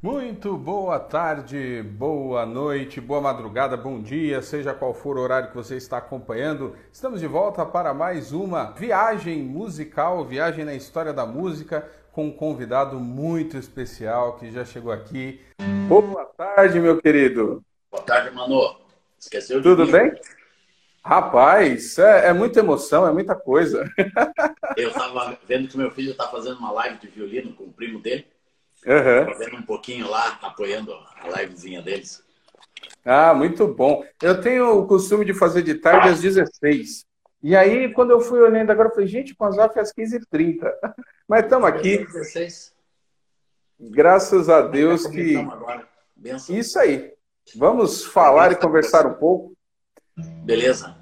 Muito boa tarde, boa noite, boa madrugada, bom dia, seja qual for o horário que você está acompanhando. Estamos de volta para mais uma viagem musical, viagem na história da música, com um convidado muito especial que já chegou aqui. Boa tarde, meu querido. Boa tarde, Manu. Esqueceu de Tudo mim? bem? Rapaz, é, é muita emoção, é muita coisa. Eu estava vendo que meu filho está fazendo uma live de violino com o primo dele. Uhum. Vendo um pouquinho lá, apoiando a livezinha deles. Ah, muito bom. Eu tenho o costume de fazer de tarde às 16. E aí, quando eu fui olhando agora, eu falei, gente, com as AF às 15h30. Mas estamos aqui, 16. graças a Deus que. Isso aí. Vamos falar e conversar um pouco. Beleza?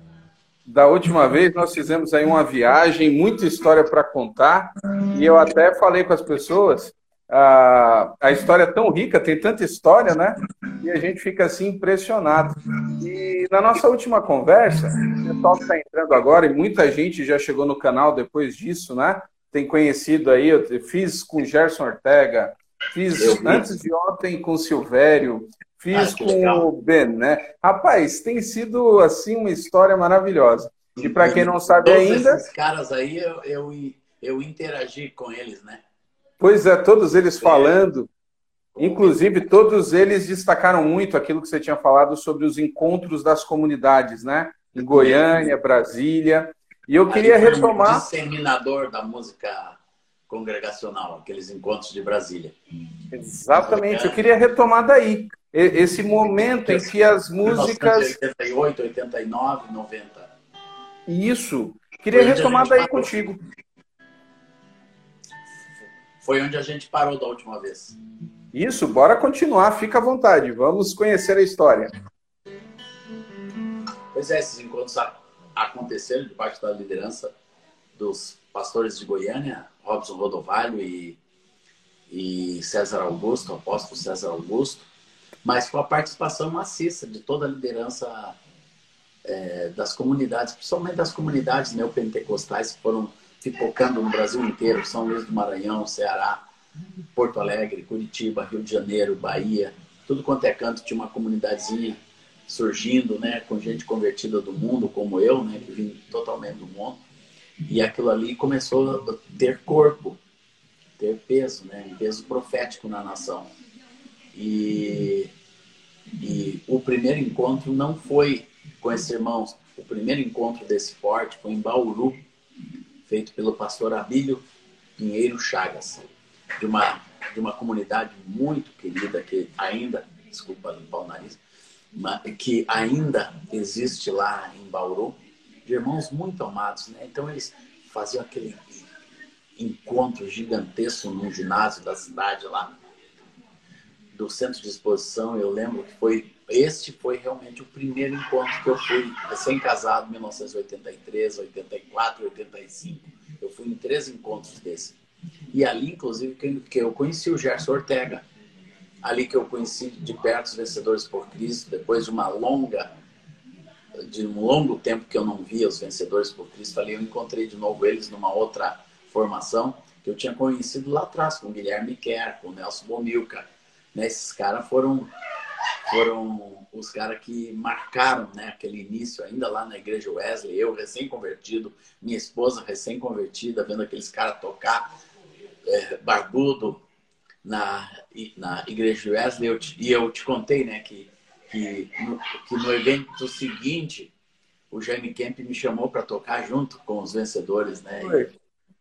Da última vez nós fizemos aí uma viagem, muita história para contar, e eu até falei com as pessoas, a, a história é tão rica, tem tanta história, né? E a gente fica assim impressionado. E na nossa última conversa, o pessoal que está entrando agora, e muita gente já chegou no canal depois disso, né? Tem conhecido aí, eu fiz com Gerson Ortega, fiz antes de ontem com Silvério, fiz Ah, com legal. o Ben, né? Rapaz, tem sido assim uma história maravilhosa. E para quem não sabe Todos ainda, esses caras aí, eu, eu, eu interagi com eles, né? Pois é, todos eles falando, inclusive todos eles destacaram muito aquilo que você tinha falado sobre os encontros das comunidades, né? Em Goiânia, Brasília. E eu queria retomar. disseminador da música congregacional, aqueles encontros de Brasília. Exatamente, eu queria retomar daí. Esse momento em que as músicas. 88, 89, 90. Isso. Queria retomar daí contigo. Foi onde a gente parou da última vez. Isso, bora continuar, fica à vontade. Vamos conhecer a história. Pois é, esses encontros aconteceram debaixo da liderança dos pastores de Goiânia, Robson Rodovalho e, e César Augusto, o apóstolo César Augusto, mas com a participação maciça de toda a liderança é, das comunidades, principalmente das comunidades neopentecostais que foram pipocando no Brasil inteiro, São Luís do Maranhão, Ceará, Porto Alegre, Curitiba, Rio de Janeiro, Bahia, tudo quanto é canto tinha uma comunidadezinha surgindo, né, com gente convertida do mundo, como eu, né, que vim totalmente do mundo. E aquilo ali começou a ter corpo, ter peso, né, um peso profético na nação. E, e o primeiro encontro não foi com esses irmãos. O primeiro encontro desse forte foi em Bauru, feito pelo pastor Abílio Pinheiro Chagas, de uma, de uma comunidade muito querida que ainda, desculpa limpar o nariz, que ainda existe lá em Bauru, de irmãos muito amados, né? Então eles faziam aquele encontro gigantesco num ginásio da cidade lá, do centro de exposição. Eu lembro que foi este foi realmente o primeiro encontro que eu fui recém-casado, 1983, 84, 85. Eu fui em três encontros desses. E ali, inclusive, que que eu conheci o Gerson Ortega. Ali que eu conheci de perto os vencedores por Cristo, depois de uma longa de um longo tempo que eu não via os vencedores por Cristo, ali eu encontrei de novo eles numa outra formação que eu tinha conhecido lá atrás, com o Guilherme Kerr, com o Nelson Bomilca. Né? Esses caras foram, foram os caras que marcaram né, aquele início ainda lá na igreja Wesley, eu recém-convertido, minha esposa recém-convertida, vendo aqueles caras tocar é, barbudo na, na igreja Wesley. Eu te- e eu te contei né, que que no, que no evento seguinte o Jaime Kemp me chamou para tocar junto com os vencedores, né? E,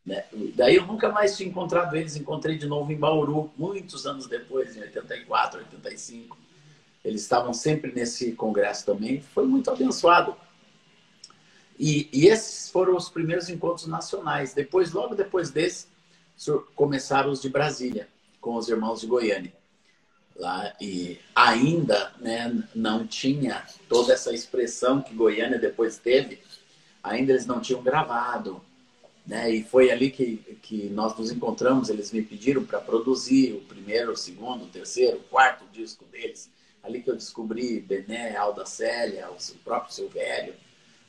né? Daí eu nunca mais tinha encontrado eles, encontrei de novo em Bauru, muitos anos depois, em 84, 85. Eles estavam sempre nesse congresso também, foi muito abençoado. E, e esses foram os primeiros encontros nacionais. Depois, logo depois desse, começaram os de Brasília, com os irmãos de Goiânia lá e ainda né, não tinha toda essa expressão que Goiânia depois teve, ainda eles não tinham gravado, né? E foi ali que, que nós nos encontramos, eles me pediram para produzir o primeiro, o segundo, o terceiro, o quarto disco deles, ali que eu descobri Bené, Alda Célia, o próprio Silvério,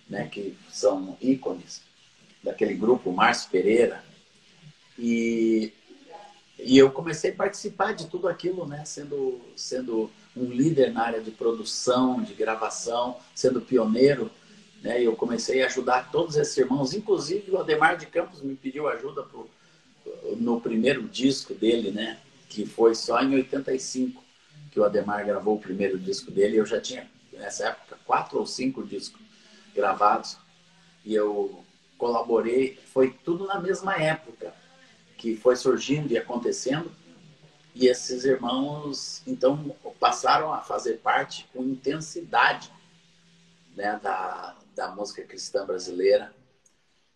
né, que são ícones daquele grupo, Márcio Pereira, e E eu comecei a participar de tudo aquilo, né? Sendo, sendo um líder na área de produção, de gravação, sendo pioneiro. Né? Eu comecei a ajudar todos esses irmãos, inclusive o Ademar de Campos me pediu ajuda pro, no primeiro disco dele, né? Que foi só em 85 que o Ademar gravou o primeiro disco dele. Eu já tinha, nessa época, quatro ou cinco discos gravados. E eu colaborei, foi tudo na mesma época que foi surgindo e acontecendo. E esses irmãos, então, passaram a fazer parte com intensidade né, da, da música cristã brasileira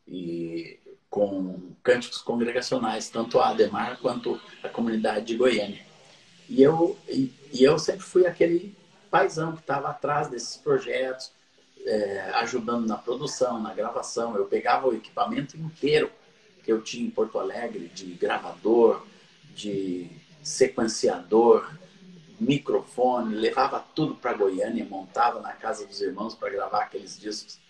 e com cânticos congregacionais, tanto a Ademar quanto a comunidade de Goiânia. E eu, e, e eu sempre fui aquele paizão que estava atrás desses projetos, é, ajudando na produção, na gravação. Eu pegava o equipamento inteiro que eu tinha em Porto Alegre, de gravador, de sequenciador, microfone, levava tudo para Goiânia, montava na casa dos irmãos para gravar aqueles discos.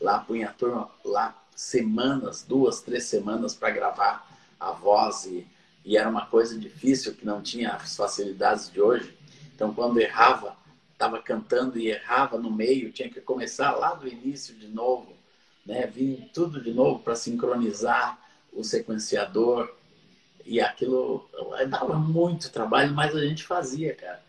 Lá punha a turma lá semanas, duas, três semanas para gravar a voz e, e era uma coisa difícil que não tinha as facilidades de hoje. Então quando errava, estava cantando e errava no meio, tinha que começar lá do início de novo, né? Vir tudo de novo para sincronizar o sequenciador e aquilo dava muito trabalho, mas a gente fazia, cara.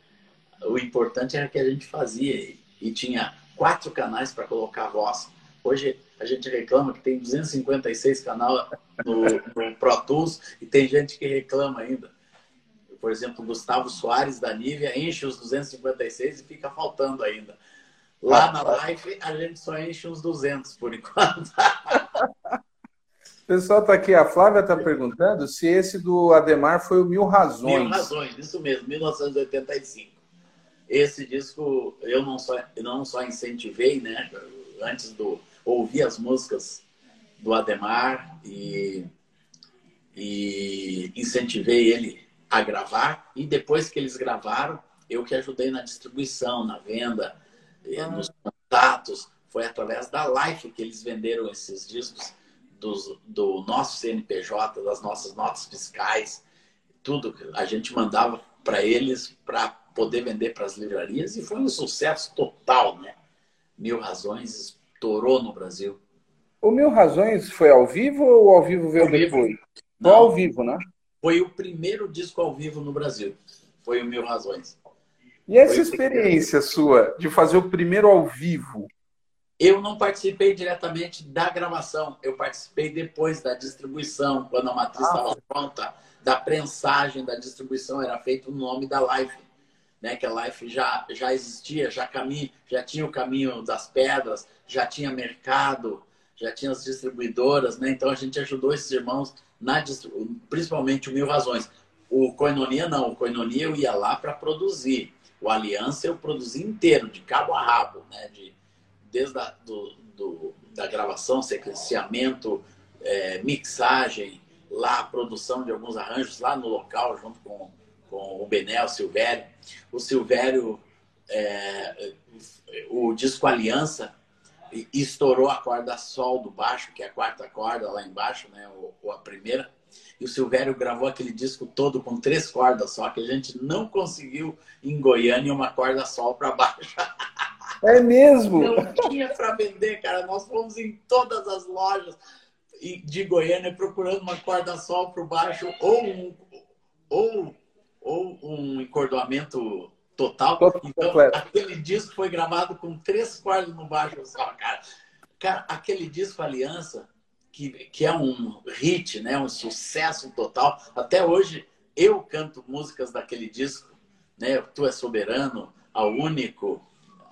O importante era que a gente fazia e tinha quatro canais para colocar a voz. Hoje a gente reclama que tem 256 canais no, no Pro Tools e tem gente que reclama ainda por exemplo, Gustavo Soares da Nívia enche os 256 e fica faltando ainda. Lá na live a gente só enche uns 200 por enquanto. O pessoal está aqui, a Flávia está perguntando se esse do Ademar foi o Mil Razões. Mil Razões, isso mesmo, 1985. Esse disco eu não só, não só incentivei, né? Antes do ouvir as músicas do Ademar e, e incentivei ele a gravar e depois que eles gravaram, eu que ajudei na distribuição, na venda, eh, ah. nos contatos. Foi através da Life que eles venderam esses discos dos, do nosso CNPJ, das nossas notas fiscais, tudo. A gente mandava para eles para poder vender para as livrarias e foi um sucesso total, né? Mil Razões estourou no Brasil. O Mil Razões foi ao vivo ou ao vivo veio ao depois? Vivo. Não, ao vivo, né? Foi o primeiro disco ao vivo no Brasil. Foi o Mil Razões. E essa Foi experiência sua de fazer o primeiro ao vivo? Eu não participei diretamente da gravação. Eu participei depois da distribuição, quando a matriz estava ah. pronta, da prensagem da distribuição. Era feito o nome da Life. Né, que a Life já, já existia, já, caminho, já tinha o caminho das pedras, já tinha mercado, já tinha as distribuidoras, né? Então a gente ajudou esses irmãos na principalmente o Mil Razões. O Coinonia não, o Coinonia eu ia lá para produzir. O Aliança eu produzi inteiro, de cabo a rabo, né? De, desde a, do, do, da gravação, sequenciamento, é, mixagem, lá a produção de alguns arranjos lá no local, junto com, com o Benel, o Silvério. O Silvério, é, o disco Aliança, estourou a corda sol do baixo, que é a quarta corda lá embaixo, né? Ou, ou, a primeira. E o Silvério gravou aquele disco todo com três cordas só, que a gente não conseguiu em Goiânia uma corda sol para baixo. É mesmo? Não tinha para vender, cara. Nós fomos em todas as lojas de Goiânia procurando uma corda sol para baixo ou um, ou, ou um encordoamento total. Então, aquele disco foi gravado com três cordas no baixo só, cara. Cara, aquele disco Aliança, que, que é um hit, né? um sucesso total. Até hoje, eu canto músicas daquele disco, né? Tu é soberano, a único,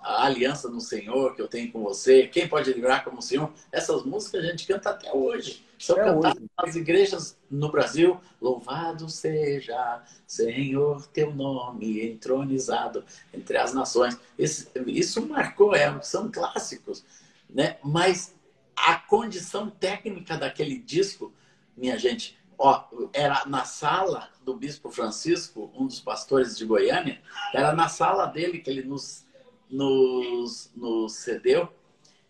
a aliança no Senhor que eu tenho com você, quem pode livrar como o Senhor. Essas músicas a gente canta até hoje. São é cantadas hoje. nas igrejas no Brasil. Louvado seja, Senhor, teu nome entronizado entre as nações. Esse, isso marcou, é, são clássicos. Né? Mas a condição técnica daquele disco, minha gente, ó, era na sala do Bispo Francisco, um dos pastores de Goiânia, era na sala dele que ele nos nos, nos cedeu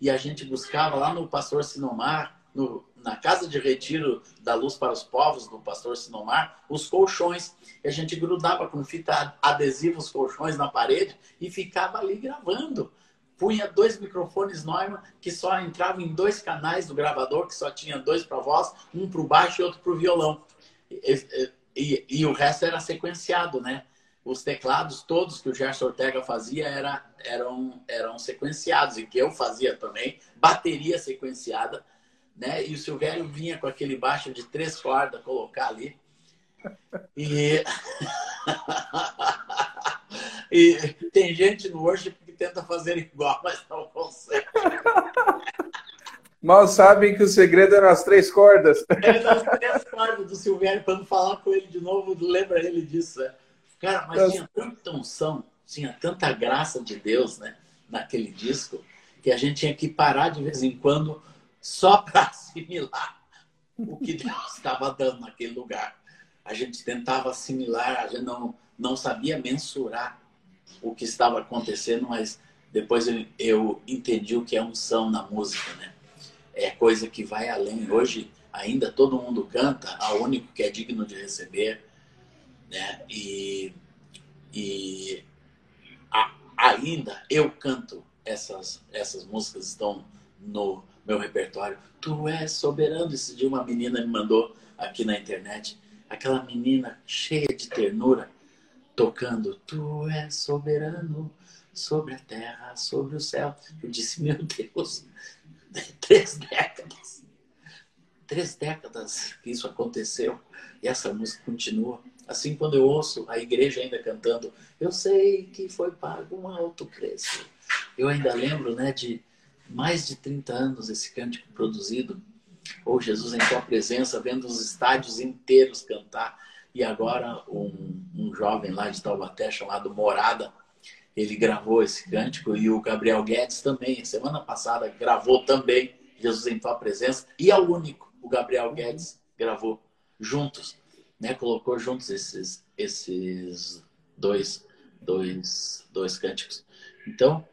e a gente buscava lá no Pastor Sinomar no, na casa de retiro da Luz para os Povos, do pastor Sinomar, os colchões. E a gente grudava com fita adesiva os colchões na parede e ficava ali gravando. Punha dois microfones Neumann que só entravam em dois canais do gravador, que só tinha dois para voz, um para o baixo e outro para o violão. E, e, e, o resto era sequenciado, né? Os teclados todos que o Gerson Ortega fazia era, eram, eram sequenciados e que eu fazia também, bateria sequenciada né? E o Silvério vinha com aquele baixo de três cordas colocar ali. E... e tem gente no worship que tenta fazer igual, mas não consegue. Mal sabem que o segredo eram as três cordas. É das três cordas do Silvério, quando falar com ele de novo, lembra ele disso. Né? Cara, mas tinha tanta unção, tinha tanta graça de Deus né, naquele disco, que a gente tinha que parar de vez em quando só para assimilar o que Deus estava dando naquele lugar. A gente tentava assimilar, a gente não, não sabia mensurar o que estava acontecendo, mas depois eu, eu entendi o que é unção na música, né? É coisa que vai além. Hoje ainda todo mundo canta, a único que é digno de receber, né? E, e a, ainda eu canto essas essas músicas estão no meu repertório. Tu és soberano. Esse dia uma menina me mandou aqui na internet. Aquela menina cheia de ternura, tocando Tu és soberano sobre a terra, sobre o céu. Eu disse, meu Deus, três décadas. Três décadas que isso aconteceu e essa música continua. Assim, quando eu ouço a igreja ainda cantando, eu sei que foi pago um alto preço. Eu ainda lembro, né, de mais de 30 anos esse cântico produzido. Ou oh, Jesus em tua presença, vendo os estádios inteiros cantar. E agora um, um jovem lá de Taubaté chamado Morada, ele gravou esse cântico e o Gabriel Guedes também, semana passada, gravou também Jesus em tua presença. E é o único, o Gabriel Guedes gravou juntos, né? Colocou juntos esses, esses dois, dois, dois cânticos. Então,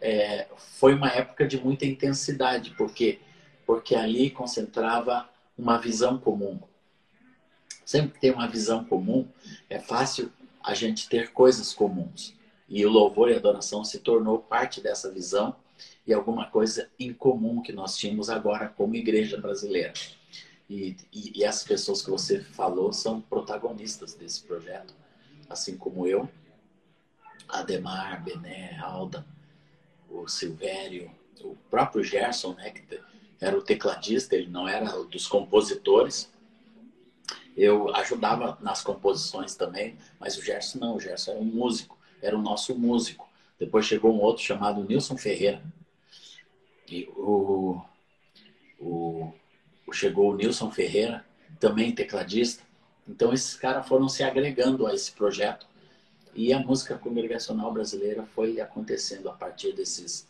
é, foi uma época de muita intensidade, porque porque ali concentrava uma visão comum. Sempre que tem uma visão comum, é fácil a gente ter coisas comuns. E o louvor e a adoração se tornou parte dessa visão e alguma coisa em comum que nós tínhamos agora como igreja brasileira. E, e, e essas pessoas que você falou são protagonistas desse projeto, assim como eu, Ademar, Bené, Alda, o Silvério, o próprio Gerson, né, que era o tecladista, ele não era dos compositores. Eu ajudava nas composições também, mas o Gerson não, o Gerson era um músico, era o nosso músico. Depois chegou um outro chamado Nilson Ferreira. E o, o, chegou o Nilson Ferreira, também tecladista. Então esses caras foram se agregando a esse projeto e a música congregacional brasileira foi acontecendo a partir desses,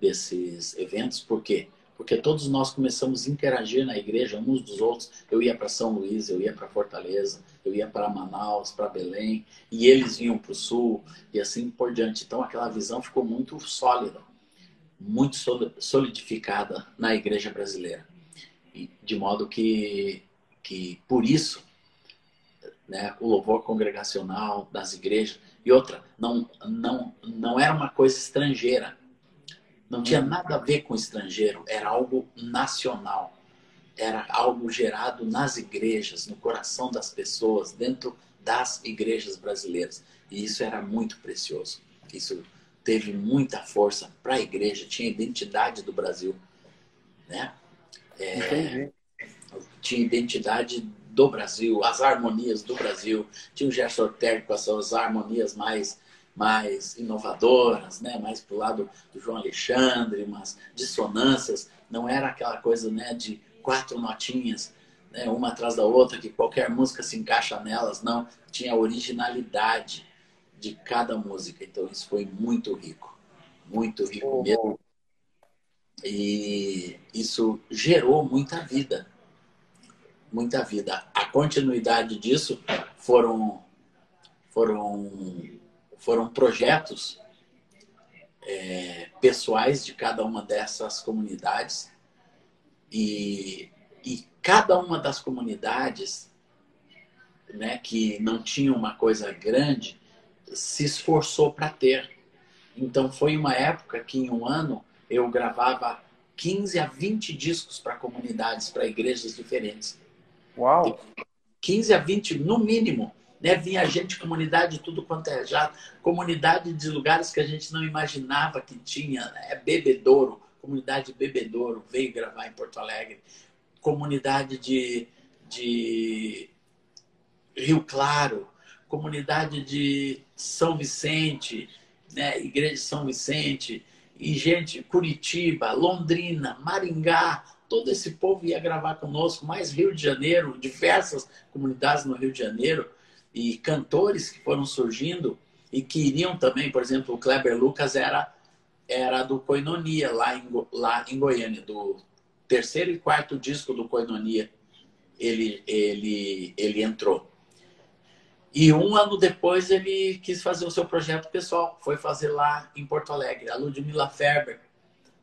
desses eventos. Por quê? Porque todos nós começamos a interagir na igreja uns dos outros. Eu ia para São Luís, eu ia para Fortaleza, eu ia para Manaus, para Belém, e eles vinham para o Sul, e assim por diante. Então aquela visão ficou muito sólida, muito solidificada na igreja brasileira. E, de modo que, que, por isso, né, o louvor congregacional das igrejas. E outra, não, não, não era uma coisa estrangeira. Não tinha nada a ver com estrangeiro, era algo nacional. Era algo gerado nas igrejas, no coração das pessoas, dentro das igrejas brasileiras. E isso era muito precioso. Isso teve muita força para a igreja, tinha identidade do Brasil. Né? É, tinha identidade do Brasil, as harmonias do Brasil. Tinha o Gerson Ortega com as suas harmonias mais, mais inovadoras, né? mais para o lado do João Alexandre, umas dissonâncias. Não era aquela coisa né, de quatro notinhas, né, uma atrás da outra, que qualquer música se encaixa nelas. Não, tinha a originalidade de cada música. Então isso foi muito rico, muito rico mesmo. E isso gerou muita vida muita vida. A continuidade disso foram foram foram projetos é, pessoais de cada uma dessas comunidades, E, e cada uma das comunidades né, que não tinha uma coisa grande se esforçou para ter. Então foi uma época que em um ano eu gravava 15 a 20 discos para comunidades, para igrejas diferentes. Uau! 15 a 20 no mínimo. Né? Vinha gente, comunidade, tudo quanto é já. Comunidade de lugares que a gente não imaginava que tinha. Né? É Bebedouro, comunidade Bebedouro, veio gravar em Porto Alegre. Comunidade de, de Rio Claro, comunidade de São Vicente, né? Igreja de São Vicente, e gente, Curitiba, Londrina, Maringá, todo esse povo ia gravar conosco, mais Rio de Janeiro, diversas comunidades no Rio de Janeiro, e cantores que foram surgindo e que iriam também, por exemplo, o Kleber Lucas era, era do Coinonia, lá em, lá em Goiânia, do terceiro e quarto disco do Coinonia, ele, ele, ele entrou. E um ano depois ele quis fazer o seu projeto pessoal, foi fazer lá em Porto Alegre. A Ludmilla Ferber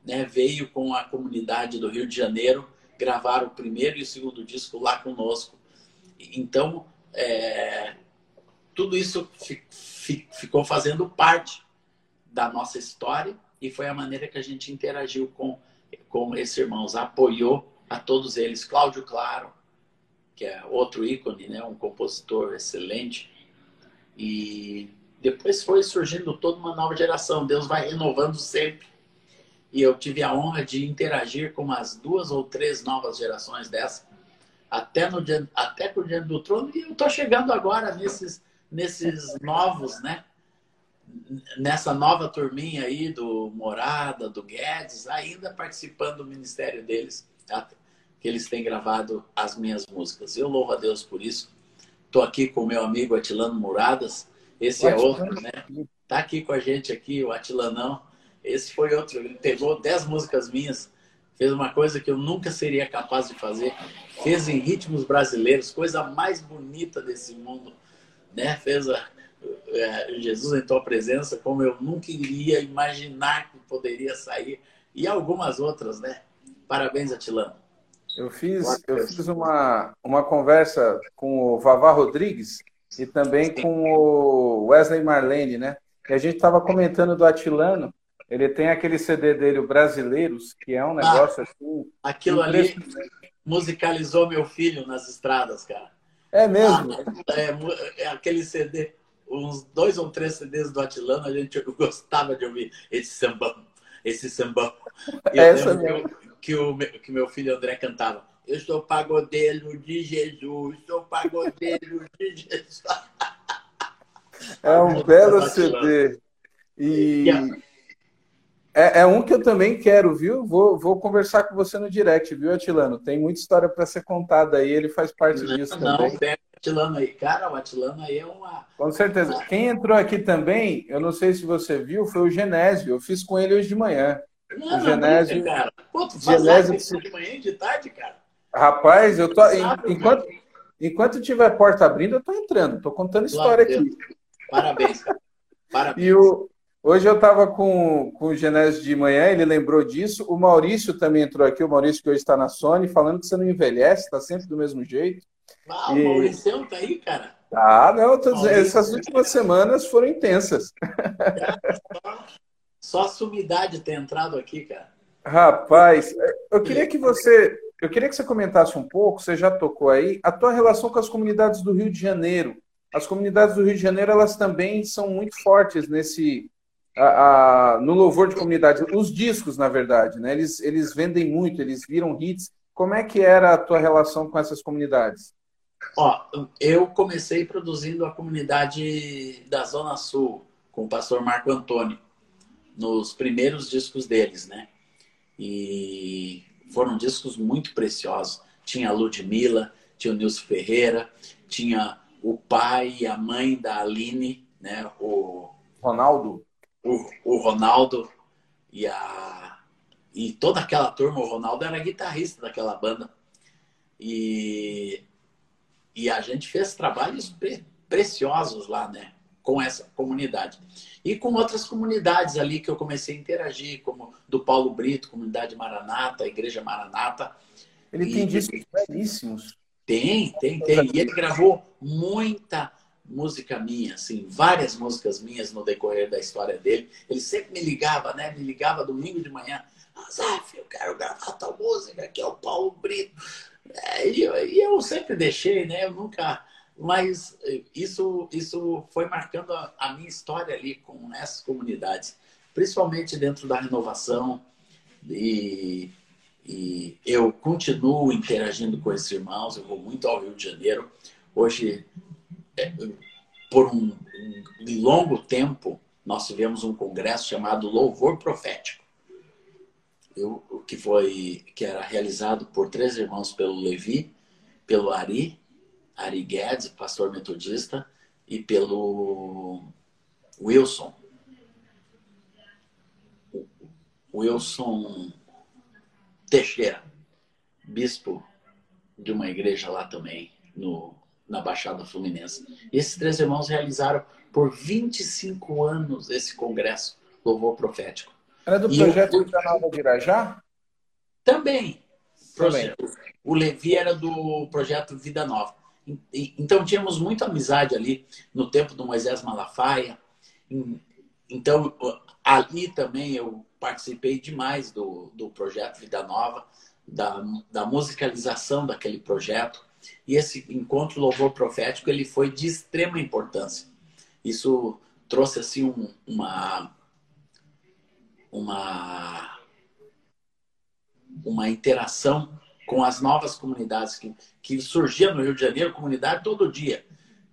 né, veio com a comunidade do Rio de Janeiro gravar o primeiro e o segundo disco lá conosco. Então, é, tudo isso fi, fi, ficou fazendo parte da nossa história e foi a maneira que a gente interagiu com, com esses irmãos, apoiou a todos eles. Cláudio Claro, que é outro ícone, né? um compositor excelente. E depois foi surgindo toda uma nova geração. Deus vai renovando sempre. E eu tive a honra de interagir com umas duas ou três novas gerações dessa, até no dia, até com o Diante do Trono. E eu estou chegando agora nesses, nesses novos, né? Nessa nova turminha aí do Morada, do Guedes, ainda participando do ministério deles que eles têm gravado as minhas músicas. Eu louvo a Deus por isso. Estou aqui com o meu amigo Atilano Muradas. Esse é outro, né? Tá aqui com a gente aqui, o Atilanão. Esse foi outro. Ele pegou dez músicas minhas, fez uma coisa que eu nunca seria capaz de fazer. Fez em ritmos brasileiros, coisa mais bonita desse mundo, né? Fez a, é, Jesus em tua presença, como eu nunca iria imaginar que poderia sair. E algumas outras, né? Parabéns, Atilano. Eu fiz, eu fiz uma, uma conversa com o Vavá Rodrigues e também com o Wesley Marlene, né? E a gente estava comentando do Atilano. Ele tem aquele CD dele, o Brasileiros, que é um ah, negócio ah, assim. Aquilo ali musicalizou meu filho nas estradas, cara. É mesmo? Ah, é, é, aquele CD, uns dois ou três CDs do Atilano, a gente gostava de ouvir esse sambão, esse sambão. E Essa mesmo que o que meu filho André cantava. Eu sou pagodeiro de Jesus, sou pagodeiro de Jesus. É um belo CD. E é, é, um que eu também quero, viu? Vou, vou conversar com você no direct, viu, Atilano? Tem muita história para ser contada aí, ele faz parte não, disso não, também. O Atilano aí. Cara, o Atilano aí é uma. Com certeza. Quem entrou aqui também, eu não sei se você viu, foi o Genésio. Eu fiz com ele hoje de manhã. Não, o Genésio, não, cara. Pô, tu faz Genésio... de manhã e de tarde, cara. Rapaz, eu tô. enquanto, enquanto tiver porta abrindo, eu tô entrando, tô contando história aqui. Parabéns, cara. Parabéns. E o, hoje eu estava com, com o Genésio de manhã, ele lembrou disso. O Maurício também entrou aqui, o Maurício que hoje está na Sony, falando que você não envelhece, está sempre do mesmo jeito. Ah, e... o Maurício tá aí, cara. Ah, não, tô dizendo, essas últimas semanas foram intensas. Só a sumidade ter entrado aqui, cara. Rapaz, eu queria que você, eu queria que você comentasse um pouco, você já tocou aí, a tua relação com as comunidades do Rio de Janeiro. As comunidades do Rio de Janeiro, elas também são muito fortes nesse a, a, no louvor de comunidade. Os discos, na verdade, né? Eles, eles vendem muito, eles viram hits. Como é que era a tua relação com essas comunidades? Ó, eu comecei produzindo a comunidade da Zona Sul com o pastor Marco Antônio nos primeiros discos deles, né? E foram discos muito preciosos. Tinha a Ludmilla, tinha o Nilson Ferreira, tinha o pai e a mãe da Aline, né? O Ronaldo. O, o Ronaldo e a e toda aquela turma. O Ronaldo era guitarrista daquela banda e e a gente fez trabalhos pre preciosos lá, né? com essa comunidade. E com outras comunidades ali que eu comecei a interagir, como do Paulo Brito, Comunidade Maranata, Igreja Maranata. Ele e, tem discos belíssimos. Tem, tem, tem. E ele gravou muita música minha, assim, várias músicas minhas no decorrer da história dele. Ele sempre me ligava, né? Me ligava domingo de manhã. Zaf, eu quero gravar tal música, que é o Paulo Brito. É, e, eu, e eu sempre deixei, né? Eu nunca mas isso, isso foi marcando a, a, minha história ali com essas comunidades, principalmente dentro da renovação. E, e eu continuo interagindo com esses irmãos, eu vou muito ao Rio de Janeiro. Hoje, por um, um longo tempo, nós tivemos um congresso chamado Louvor Profético. Eu, que foi que era realizado por três irmãos pelo Levi, pelo Ari Ari Guedes, pastor metodista, e pelo Wilson. Wilson Teixeira, bispo de uma igreja lá também, no, na Baixada Fluminense. E esses três irmãos realizaram por 25 anos esse congresso Louvor Profético. Era do projeto eu... Vida Nova de Irajá? Também. Também. O Levi era do projeto Vida Nova. Então tínhamos muita amizade ali no tempo do Moisés Malafaia. Então ali também eu participei demais do, do projeto Vida Nova, da, da musicalização daquele projeto. E esse encontro louvor profético ele foi de extrema importância. Isso trouxe assim um, uma uma uma interação com as novas comunidades que, que surgiam no Rio de Janeiro, comunidade todo dia.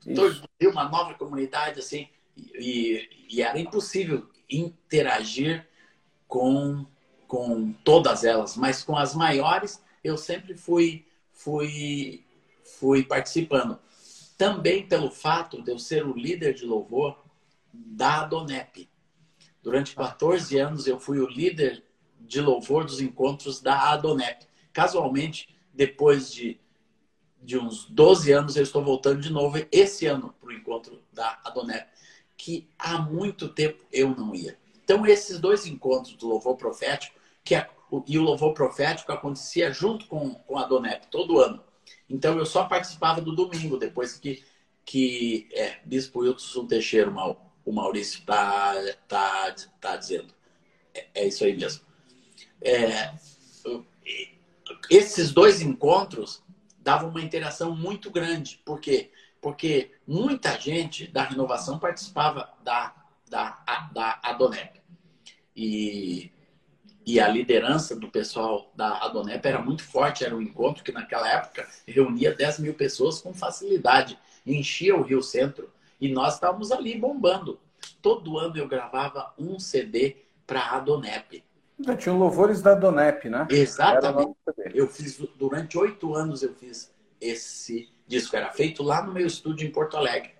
Isso. Todo dia uma nova comunidade, assim, e, e era impossível interagir com, com todas elas, mas com as maiores eu sempre fui, fui, fui participando. Também pelo fato de eu ser o líder de louvor da Adonep. Durante 14 anos eu fui o líder de louvor dos encontros da Adonep. Casualmente, depois de, de uns 12 anos, eu estou voltando de novo esse ano para o encontro da Adonep, que há muito tempo eu não ia. Então, esses dois encontros do louvor profético, que é, e o louvor profético acontecia junto com, com a Adonep todo ano. Então, eu só participava do domingo, depois que, que é, Bispo Wilson Teixeira, o Maurício está tá, tá dizendo. É, é, isso aí mesmo. É, esses dois encontros davam uma interação muito grande. Por quê? Porque muita gente da renovação participava da, da, da Adonep. E, e a liderança do pessoal da Adonep era muito forte. Era um encontro que, naquela época, reunia 10 mil pessoas com facilidade. Enchia o Rio Centro. E nós estávamos ali bombando. Todo ano eu gravava um CD para a Adonep. Já tinha louvores da Donep, né? Exatamente. Eu fiz durante oito anos eu fiz esse disco. Era feito lá no meu estúdio em Porto Alegre.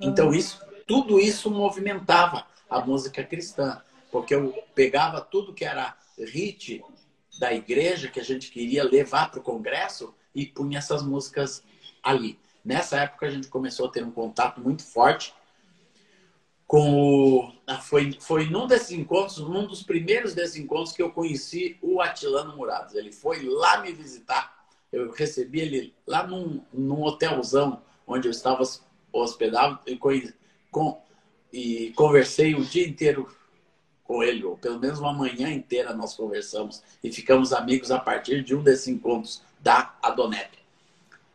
Então ah. isso, tudo isso movimentava a música cristã, porque eu pegava tudo que era hit da igreja que a gente queria levar para o congresso e punha essas músicas ali. Nessa época a gente começou a ter um contato muito forte com o, ah, foi, foi num desses encontros, num dos primeiros desses encontros que eu conheci o Atilano Murados. Ele foi lá me visitar. Eu recebi ele lá num, num hotelzão onde eu estava hospedado e, com, e conversei o dia inteiro com ele, ou pelo menos uma manhã inteira nós conversamos e ficamos amigos a partir de um desses encontros da Adonep.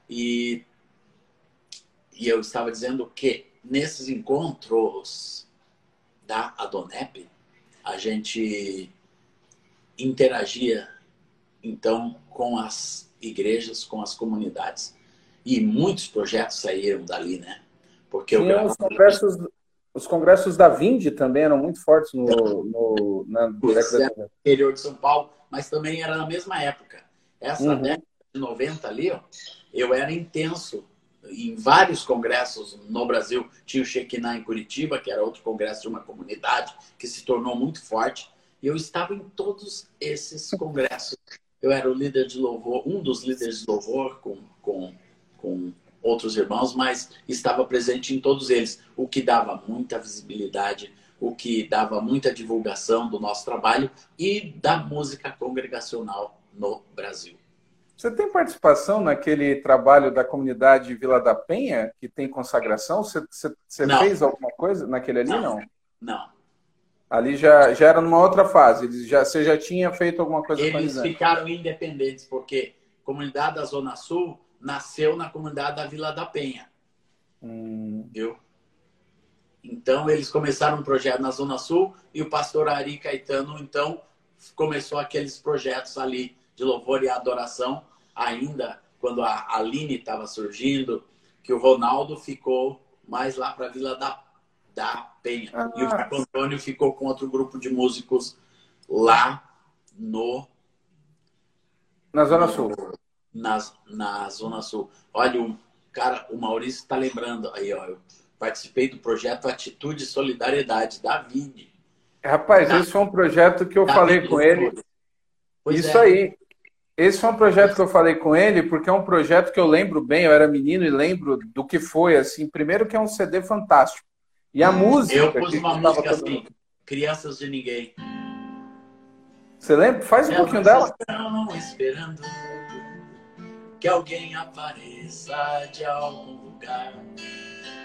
E, e eu estava dizendo que nesses encontros da Adonep, a gente interagia então com as igrejas, com as comunidades. E muitos projetos saíram dali, né? Porque Sim, os, congressos, os congressos da Vinde também eram muito fortes no, no, na década interior de São Paulo, mas também era na mesma época. Essa uhum. década de 90 ali, ó, eu era intenso em vários congressos no Brasil. Tinha o Shekinah em Curitiba, que era outro congresso de uma comunidade que se tornou muito forte. E eu estava em todos esses congressos. Eu era o líder de louvor, um dos líderes de louvor com, com, com outros irmãos, mas estava presente em todos eles, o que dava muita visibilidade, o que dava muita divulgação do nosso trabalho e da música congregacional no Brasil. Você tem participação naquele trabalho da comunidade Vila da Penha, que tem consagração? Você, você, você fez alguma coisa naquele ali, não? Não. não. Ali já, já era numa outra fase, já, você já tinha feito alguma coisa Eles ficaram independentes, porque a comunidade da Zona Sul nasceu na comunidade da Vila da Penha. Hum. Viu? Então, eles começaram um projeto na Zona Sul e o pastor Ari Caetano, então, começou aqueles projetos ali de louvor e adoração, ainda quando a Aline estava surgindo, que o Ronaldo ficou mais lá para a Vila da, da Penha. Ah. E o Marco Antônio ficou com outro grupo de músicos lá no. Na Zona Sul. Na, na Zona Sul. Olha, o cara, o Maurício está lembrando aí, ó. Eu participei do projeto Atitude e Solidariedade, da Vini. Rapaz, esse foi um projeto que eu falei com ele. Isso é. aí. Esse foi um projeto que eu falei com ele, porque é um projeto que eu lembro bem, eu era menino e lembro do que foi, assim. Primeiro que é um CD fantástico. E a música... Eu pus uma música assim, Crianças de Ninguém. Você lembra? Faz um pouquinho dela. Esperando que alguém apareça de algum lugar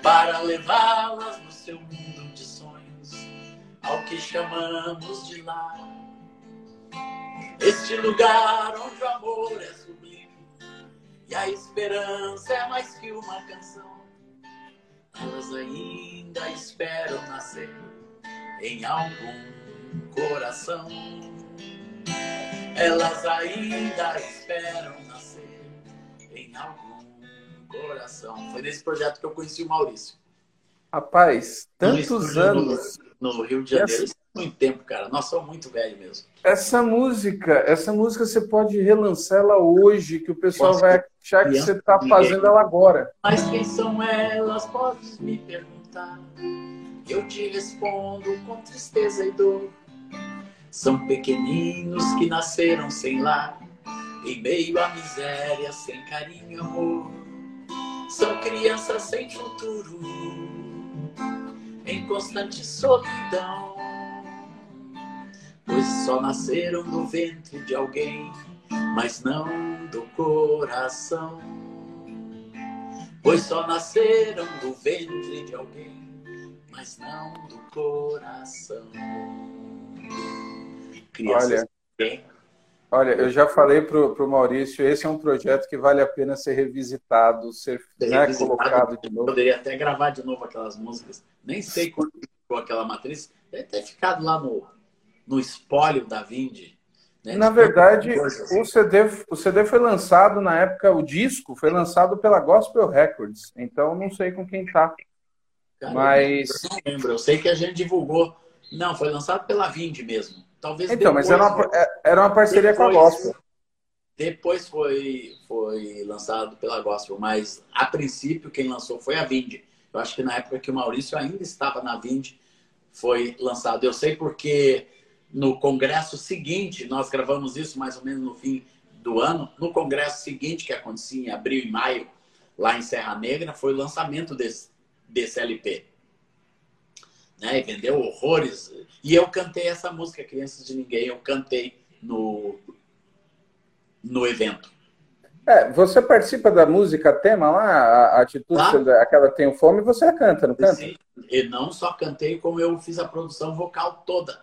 para levá-las no seu mundo de sonhos ao que chamamos de lar. Este lugar onde o amor é sublime e a esperança é mais que uma canção. Elas ainda esperam nascer em algum coração. Elas ainda esperam nascer em algum coração. Foi nesse projeto que eu conheci o Maurício. Rapaz, tantos anos. No, no Rio de Janeiro muito tempo, cara. Nós somos muito velhos mesmo. Essa música, essa música você pode relançar ela hoje, que o pessoal Posso vai achar que você está fazendo ela agora. Mas quem são elas? Podes me perguntar. Eu te respondo com tristeza e dor. São pequeninos que nasceram sem lar, em meio à miséria, sem carinho e amor. São crianças sem futuro, em constante solidão pois só nasceram do ventre de alguém, mas não do coração. Pois só nasceram do ventre de alguém, mas não do coração. Crianças olha, olha, eu já falei pro, pro Maurício, esse é um projeto que vale a pena ser revisitado, ser, né, revisitado, colocado de novo. Poderia até gravar de novo aquelas músicas. Nem sei quando ficou aquela matriz. Deve ter ficado lá no no espólio da Vind. Né? Na verdade, assim. o CD, o CD foi lançado na época, o disco foi lançado pela Gospel Records. Então não sei com quem tá. Cara, mas. Eu não lembro, eu sei que a gente divulgou. Não, foi lançado pela Vind mesmo. Talvez então, depois, mas era uma, é, era uma parceria depois, com a Gospel. Depois foi, foi lançado pela Gospel, mas a princípio quem lançou foi a Vind. Eu acho que na época que o Maurício ainda estava na Vind, foi lançado. Eu sei porque no congresso seguinte, nós gravamos isso mais ou menos no fim do ano, no congresso seguinte, que acontecia em abril e maio, lá em Serra Negra, foi o lançamento desse, desse LP. Né? E vendeu horrores. E eu cantei essa música, Crianças de Ninguém, eu cantei no, no evento. É, você participa da música tema lá, a, atitude, claro. aquela tem fome, você canta, não canta? Sim, e não só cantei, como eu fiz a produção vocal toda.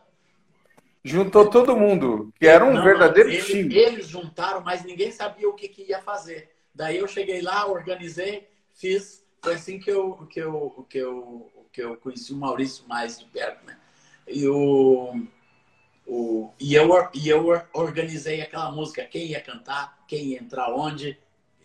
Juntou todo mundo, que era um não, verdadeiro não, eles, time. Eles juntaram, mas ninguém sabia o que, que, ia fazer. Daí eu cheguei lá, organizei, fiz. Foi assim que eu, que eu, que eu, que eu conheci o Maurício mais de perto, né? E, o, o, e, eu, e eu organizei aquela música, quem ia cantar, quem ia entrar onde,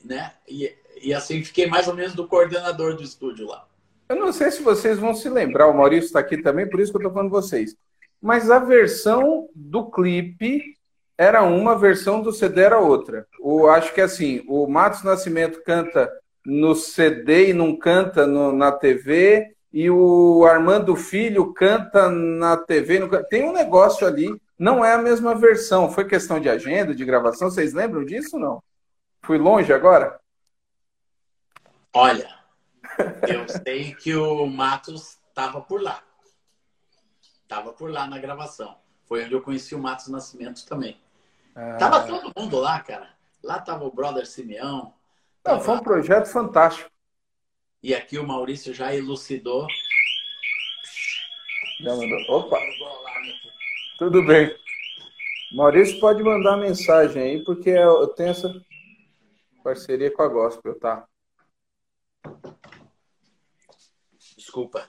né? E, e assim fiquei mais ou menos do coordenador do estúdio lá. Eu não sei se vocês vão se lembrar, o Maurício está aqui também, por isso que eu estou falando vocês mas a versão do clipe era uma, a versão do CD era outra. O, acho que assim, o Matos Nascimento canta no CD e não canta no, na TV, e o Armando Filho canta na TV. No, tem um negócio ali, não é a mesma versão. Foi questão de agenda, de gravação, vocês lembram disso não? Fui longe agora? Olha, eu sei que o Matos estava por lá. Estava por lá na gravação. Foi onde eu conheci o Matos Nascimento também. Ah. Tava todo mundo lá, cara. Lá tava o brother Simeão. Não, foi um projeto fantástico. E aqui o Maurício já elucidou. Já mandou. Opa! Tudo bem. Maurício pode mandar mensagem aí, porque eu tenho essa parceria com a Gospel, tá? Desculpa.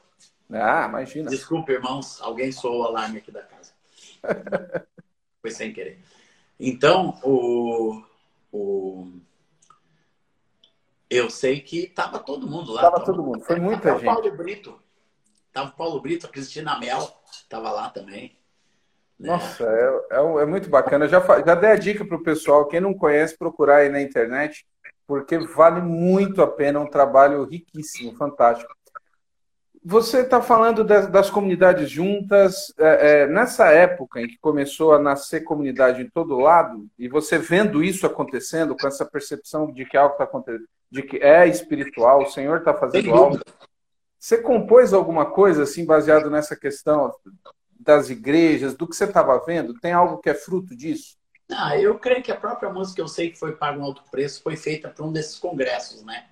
Ah, imagina. Desculpa, irmãos. Alguém soou o alarme aqui da casa. Foi sem querer. Então, o, o... eu sei que tava todo mundo lá. Tava todo mundo. Foi muita tava gente. O Paulo Brito. Tava o Paulo Brito, a Cristina Mel tava lá também. Né? Nossa, é, é, é, muito bacana. Já, já dei a dica para o pessoal, quem não conhece, procurar aí na internet, porque vale muito a pena, é um trabalho riquíssimo, fantástico. Você está falando das, das, comunidades juntas, é, é, nessa época em que começou a nascer comunidade em todo lado, e você vendo isso acontecendo, com essa percepção de que algo está acontecendo, de que é espiritual, o Senhor está fazendo algo. Você compôs alguma coisa assim baseado nessa questão das igrejas, do que você estava vendo? Tem algo que é fruto disso? Ah, eu creio que a própria música Eu Sei Que Foi Pago um Alto Preço foi feita para um desses congressos, né?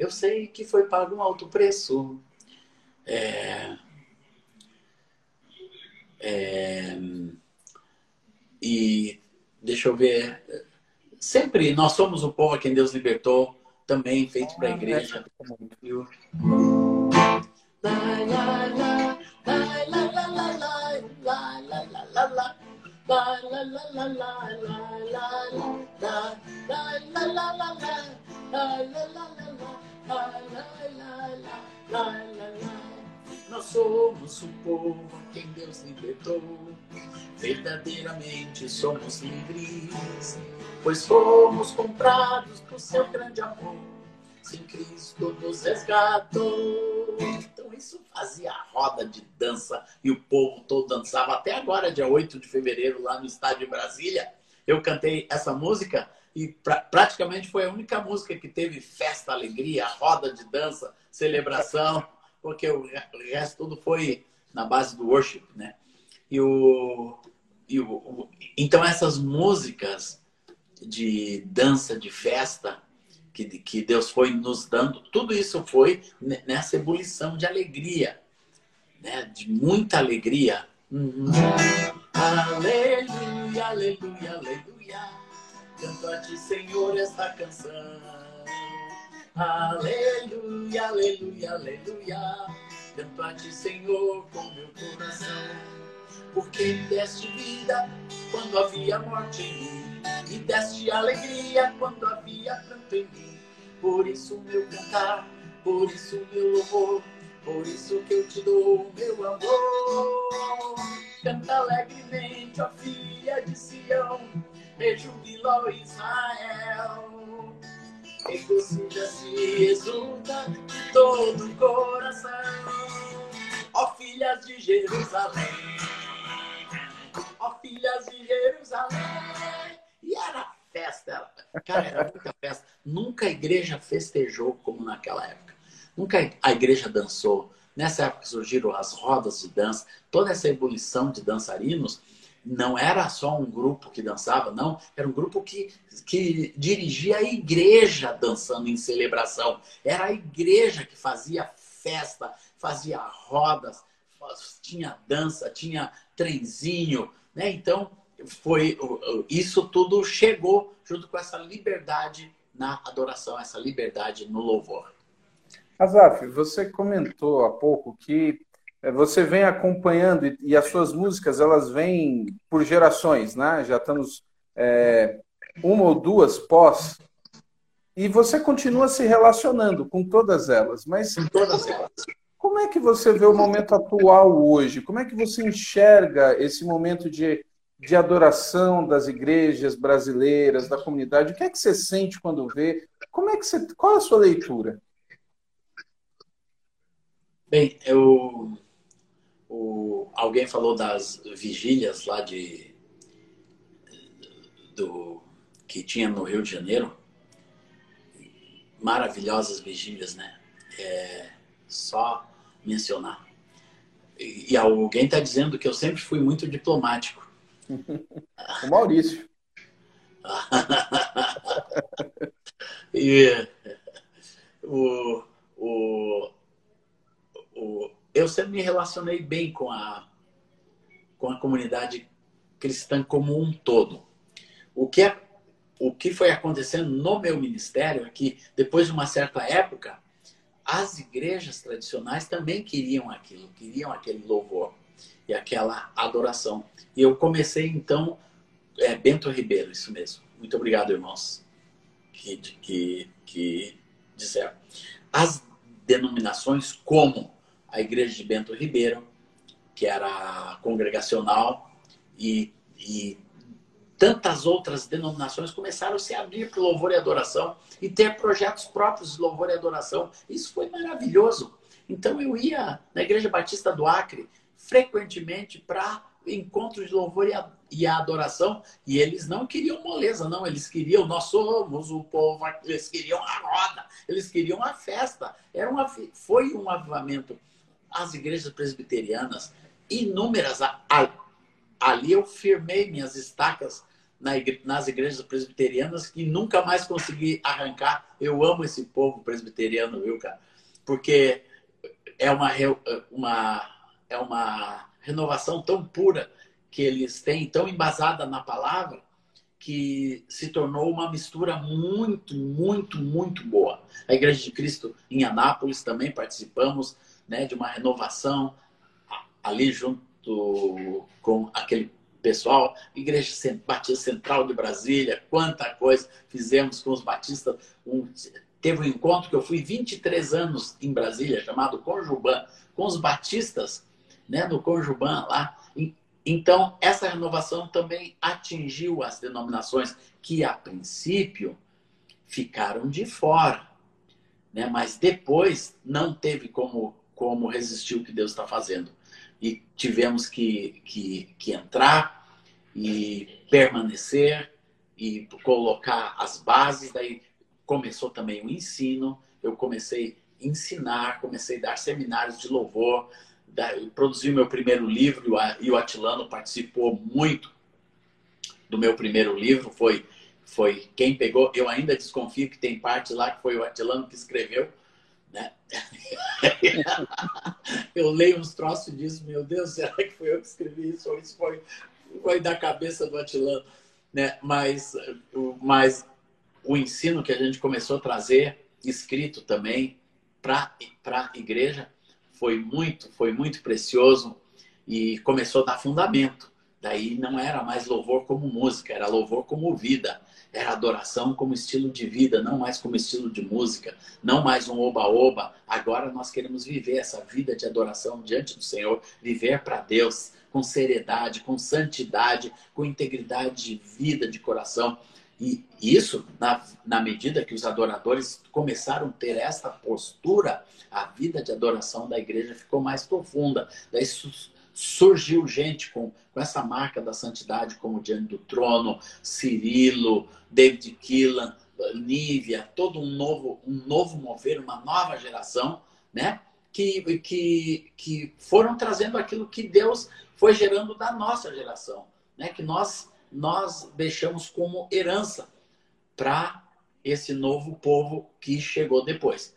Eu sei que foi pago um alto preço é, é, e deixa eu ver. Sempre nós somos o povo a quem Deus libertou, também feito para a igreja. Nós somos o povo a quem Deus libertou. Verdadeiramente somos livres, pois fomos comprados por seu grande amor. Sem Cristo nos resgatou. Então isso fazia a roda de dança e o povo todo dançava. Até agora, dia 8 de fevereiro, lá no estádio de Brasília, eu cantei essa música e pra, praticamente foi a única música que teve festa, alegria, roda de dança, celebração porque o, resto tudo foi na base do worship, né? E o, e o, então essas músicas de dança, de festa que, que Deus foi nos dando, tudo isso foi nessa ebulição de alegria, né? De muita alegria. Uhum. Aleluia, aleluia, aleluia. Canto a ti, Senhor, esta canção. Aleluia, aleluia, aleluia. Canto a ti, Senhor, com meu coração. Porque me deste vida quando havia morte em mim. E deste alegria quando havia pranto em mim. Por isso meu cantar, por isso meu louvor. Por isso que eu te dou meu amor. Canta alegremente, ó filha de Sião. Rejubilou Israel. Recursilha se exulta de todo o coração, ó filhas de Jerusalém, ó filhas de Jerusalém. E era festa, cara, era muita festa. Nunca a igreja festejou como naquela época. Nunca a igreja dançou. Nessa época surgiram as rodas de dança, toda essa ebulição de dançarinos não era só um grupo que dançava, não, era um grupo que, que dirigia a igreja dançando em celebração. Era a igreja que fazia festa, fazia rodas, tinha dança, tinha trenzinho, né? Então, foi isso tudo chegou junto com essa liberdade na adoração, essa liberdade no louvor. Azaf, você comentou há pouco que você vem acompanhando e, as suas músicas elas vêm por gerações, né? Já estamos é, uma ou duas pós e você continua se relacionando com todas elas, mas todas elas. Como é que você vê o momento atual hoje? Como é que você enxerga esse momento de, de adoração das igrejas brasileiras, da comunidade? O que é que você sente quando vê? Como é que você, qual é a sua leitura? Bem, eu o, alguém falou das vigílias lá de do que tinha no Rio de Janeiro. maravilhosas vigílias, né? É só mencionar. E, e alguém está dizendo que eu sempre fui muito diplomático. o Maurício. e o, o, o, eu sempre me relacionei bem com a, com a comunidade cristã como um todo. O que, é, o que foi acontecendo no meu ministério é que, depois de uma certa época, as igrejas tradicionais também queriam aquilo, queriam aquele louvor e aquela adoração. E eu comecei, então, é, Bento Ribeiro, isso mesmo. Muito obrigado, irmãos, que, que, que disseram. As denominações como a Igreja de Bento Ribeiro, que era congregacional, e, e tantas outras denominações começaram a se abrir para louvor e adoração e ter projetos próprios de louvor e adoração. Isso foi maravilhoso. Então eu ia na Igreja Batista do Acre frequentemente para encontros de louvor e, a, e a adoração e eles não queriam moleza, não. Eles queriam, nós somos o povo, eles queriam a roda, eles queriam a festa. Era uma, foi um avivamento. As igrejas presbiterianas, inúmeras, ali eu firmei minhas estacas nas igrejas presbiterianas que nunca mais consegui arrancar. Eu amo esse povo presbiteriano, viu, cara? Porque é uma, uma, é uma renovação tão pura que eles têm, tão embasada na palavra, que se tornou uma mistura muito, muito, muito boa. A Igreja de Cristo em Anápolis também participamos né, de uma renovação ali junto com aquele pessoal, Igreja Batista Central de Brasília, quanta coisa fizemos com os batistas. Um, teve um encontro que eu fui 23 anos em Brasília, chamado Conjuban, com os batistas, né, no Conjuban lá. Então, essa renovação também atingiu as denominações que, a princípio, ficaram de fora. Né? Mas depois não teve como, como resistir o que Deus está fazendo e tivemos que, que, que entrar e permanecer e colocar as bases. Daí começou também o ensino. Eu comecei a ensinar, comecei a dar seminários de louvor, produzi meu primeiro livro e o Atilano participou muito do meu primeiro livro. Foi, foi quem pegou. Eu ainda desconfio que tem parte lá que foi o Atilano que escreveu né? eu leio uns troços disso, meu Deus, será que foi eu que escrevi isso? Ou isso foi, foi da cabeça do Atilano? Né? Mas, mas o ensino que a gente começou a trazer, escrito também, para a igreja, foi muito, foi muito precioso e começou a dar fundamento. Daí não era mais louvor como música, era louvor como vida. Era adoração como estilo de vida, não mais como estilo de música, não mais um oba-oba. Agora nós queremos viver essa vida de adoração diante do Senhor, viver para Deus com seriedade, com santidade, com integridade de vida, de coração. E isso, na, na medida que os adoradores começaram a ter esta postura, a vida de adoração da igreja ficou mais profunda. Daí surgiu gente com, com essa marca da santidade, como Diante do Trono, Cirilo, David Keelan, Nívia, todo um novo, um novo mover, uma nova geração, né? Que, que, que foram trazendo aquilo que Deus foi gerando da nossa geração, né? Que nós, nós deixamos como herança para esse novo povo que chegou depois.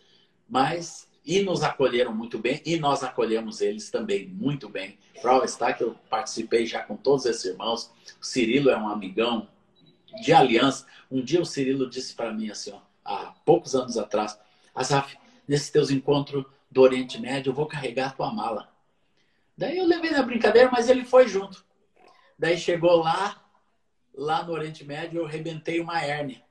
Mas e nos acolheram muito bem e nós acolhemos eles também muito bem. Prova está que eu participei já com todos esses irmãos. O Cirilo é um amigão de aliança. Um dia o Cirilo disse para mim assim, ó, há poucos anos atrás, Azaf, nesses teus encontros do Oriente Médio, eu vou carregar a tua mala. Daí eu levei na brincadeira, mas ele foi junto. Daí chegou lá, lá no Oriente Médio, eu rebentei uma hérnia.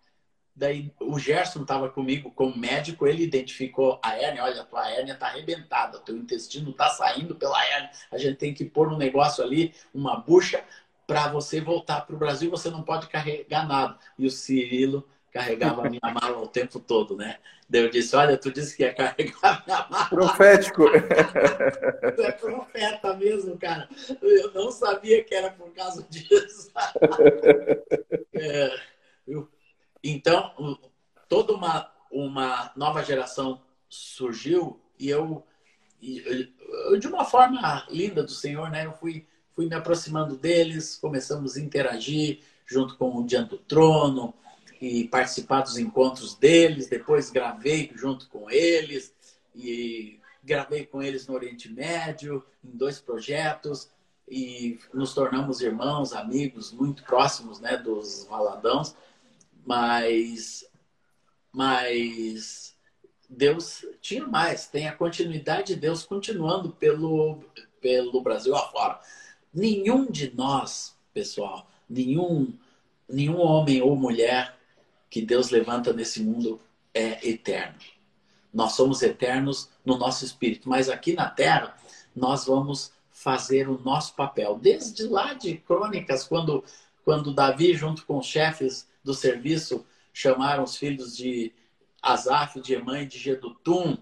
Daí o Gerson estava comigo como médico, ele identificou a hérnia, olha, a tua hérnia está arrebentada, teu intestino está saindo pela hérnia, a gente tem que pôr um negócio ali, uma bucha, para você voltar para o Brasil, você não pode carregar nada. E o Cirilo carregava a minha mala o tempo todo, né? Daí eu disse, olha, tu disse que ia carregar minha mala. Profético. Tu é profeta mesmo, cara. Eu não sabia que era por causa disso. É, eu então, toda uma, uma nova geração surgiu e eu, eu, de uma forma linda do Senhor, né? Eu fui, fui me aproximando deles, começamos a interagir junto com o Diante do Trono e participar dos encontros deles. Depois gravei junto com eles e gravei com eles no Oriente Médio, em dois projetos e nos tornamos irmãos, amigos muito próximos, né, dos Valadãos. Mas mas Deus tinha mais, tem a continuidade de Deus continuando pelo, pelo Brasil afora. Nenhum de nós, pessoal, nenhum, nenhum homem ou mulher que Deus levanta nesse mundo é eterno. Nós somos eternos no nosso espírito, mas aqui na terra nós vamos fazer o nosso papel. Desde lá de Crônicas, quando, quando Davi, junto com os chefes do serviço, chamaram os filhos de Asaf, de Emã e de Gedutum,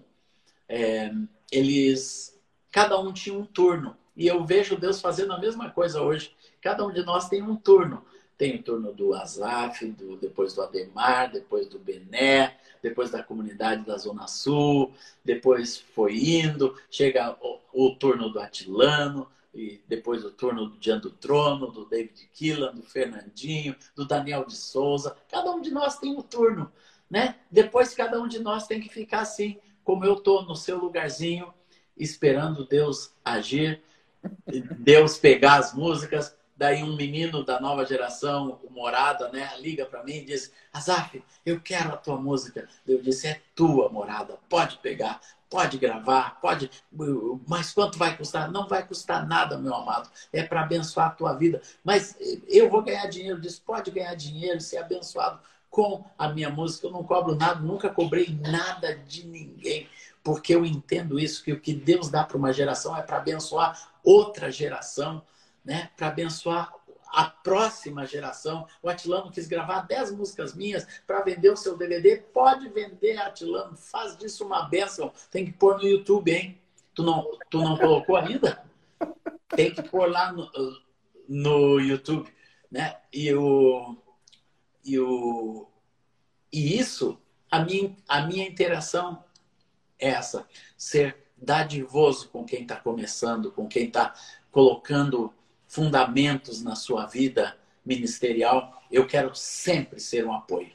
é, eles, cada um tinha um turno. E eu vejo Deus fazendo a mesma coisa hoje. Cada um de nós tem um turno. Tem o turno do Asaf, do, depois do Ademar, depois do Bené, depois da comunidade da Zona Sul, depois foi indo, chega o, o turno do Atilano, e depois o turno do Diante do Trono, do David Killan, do Fernandinho, do Daniel de Souza. Cada um de nós tem um turno né? Depois cada um de nós tem que ficar assim, como eu tô no seu lugarzinho, esperando Deus agir, Deus pegar as músicas. Daí um menino da nova geração, o Morada, né, liga para mim e diz: Azaf, eu quero a tua música. Eu disse: é tua, Morada, pode pegar, pode gravar, pode. Mas quanto vai custar? Não vai custar nada, meu amado. É para abençoar a tua vida. Mas eu vou ganhar dinheiro. Diz: pode ganhar dinheiro, ser abençoado com a minha música. Eu não cobro nada, nunca cobrei nada de ninguém, porque eu entendo isso, que o que Deus dá para uma geração é para abençoar outra geração, né? para abençoar a próxima geração. O Atilano quis gravar 10 músicas minhas para vender o seu DVD. Pode vender, Atilano. Faz disso uma benção. Tem que pôr no YouTube, hein? Tu não, tu não colocou ainda? Tem que pôr lá no, no YouTube. Né? E o, e, o, e isso, a minha, a minha interação é essa: ser dadivoso com quem está começando, com quem está colocando fundamentos na sua vida ministerial. Eu quero sempre ser um apoio.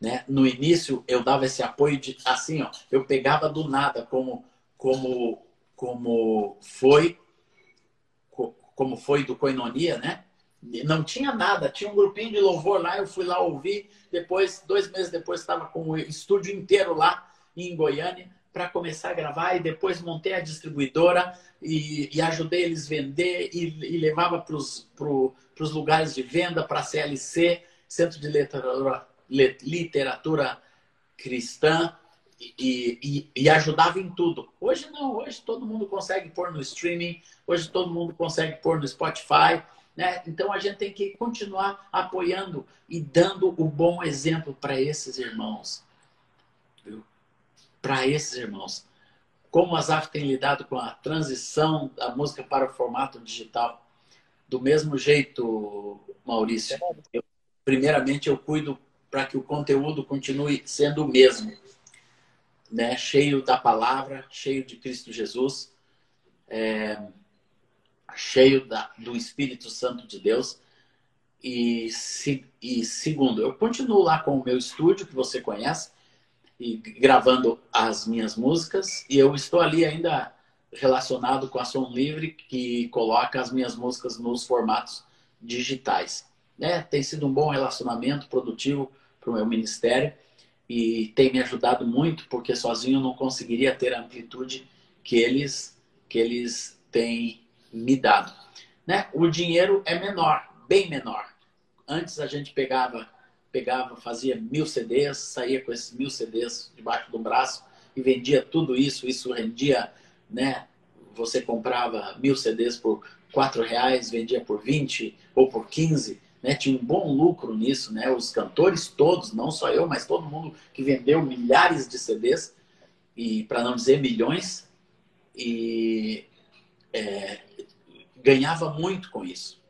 Né? No início, eu dava esse apoio de assim, ó, eu pegava do nada, como, como, como foi como foi do Coinonia, né? não tinha nada, tinha um grupinho de louvor lá, eu fui lá ouvir, depois, dois meses depois, estava com o estúdio inteiro lá em Goiânia para começar a gravar e depois montei a distribuidora e, e ajudei eles vender e, e levava para os lugares de venda, para a CLC, Centro de Literatura, Literatura Cristã, e, e, e, ajudava em tudo. Hoje não, hoje todo mundo consegue pôr no streaming, hoje todo mundo consegue pôr no Spotify, né? Então a gente tem que continuar apoiando e dando o bom exemplo para esses irmãos. Para esses irmãos. Como a Zaf tem lidado com a transição da música para o formato digital? Do mesmo jeito, Maurício. Eu, primeiramente, eu cuido para que o conteúdo continue sendo o mesmo. Né? Cheio da palavra, cheio de Cristo Jesus. É cheio da, do Espírito Santo de Deus. E, se, e segundo, eu continuo lá com o meu estúdio, que você conhece, e gravando as minhas músicas. E eu estou ali ainda relacionado com a Som Livre, que coloca as minhas músicas nos formatos digitais. Né? Tem sido um bom relacionamento produtivo para o meu ministério e tem me ajudado muito, porque sozinho eu não conseguiria ter a amplitude que eles, que eles têm me dado. Né? O dinheiro é menor, bem menor. Antes a gente pegava, pegava, fazia mil CDs, saía com esses mil CDs debaixo do braço e vendia tudo isso. Isso rendia, né? Você comprava mil CDs por quatro reais, vendia por 20 ou por 15. Né? Tinha um bom lucro nisso, né? Os cantores todos, não só eu, mas todo mundo que vendeu milhares de CDs e para não dizer milhões e é, ganhava muito com isso.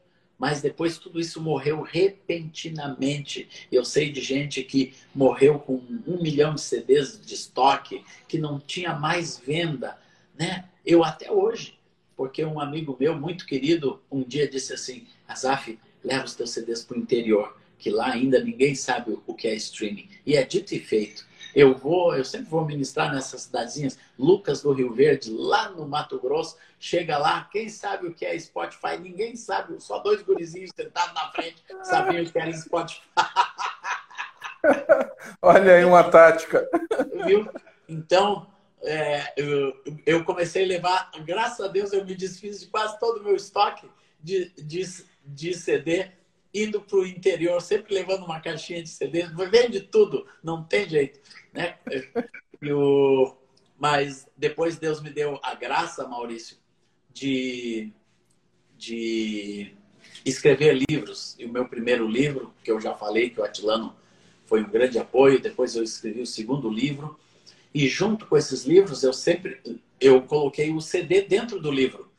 Mas depois tudo isso morreu repentinamente. Eu sei de gente que morreu com um milhão de CDs de estoque, que não tinha mais venda, né? Eu até hoje, porque um amigo meu muito querido um dia disse assim: Azaf, leva os teus CDs para o interior, que lá ainda ninguém sabe o que é streaming. E é dito e feito. Eu vou, eu sempre vou ministrar nessas cidadezinhas, Lucas do Rio Verde, lá no Mato Grosso, chega lá, quem sabe o que é Spotify? Ninguém sabe, só dois gurizinhos sentados na frente sabiam o que era Spotify. Olha aí uma tática. Viu? Então, é, eu, eu, comecei a levar, graças a Deus, eu me desfiz de quase todo o meu estoque de, de, de CD, indo para o interior, sempre levando uma caixinha de CD, vende tudo, não tem jeito. Né? Eu, mas depois Deus me deu a graça, Maurício, de, de escrever livros. E o meu primeiro livro, que eu já falei, que o Atilano foi um grande apoio, depois eu escrevi o segundo livro. E junto com esses livros, eu sempre eu coloquei o CD dentro do livro.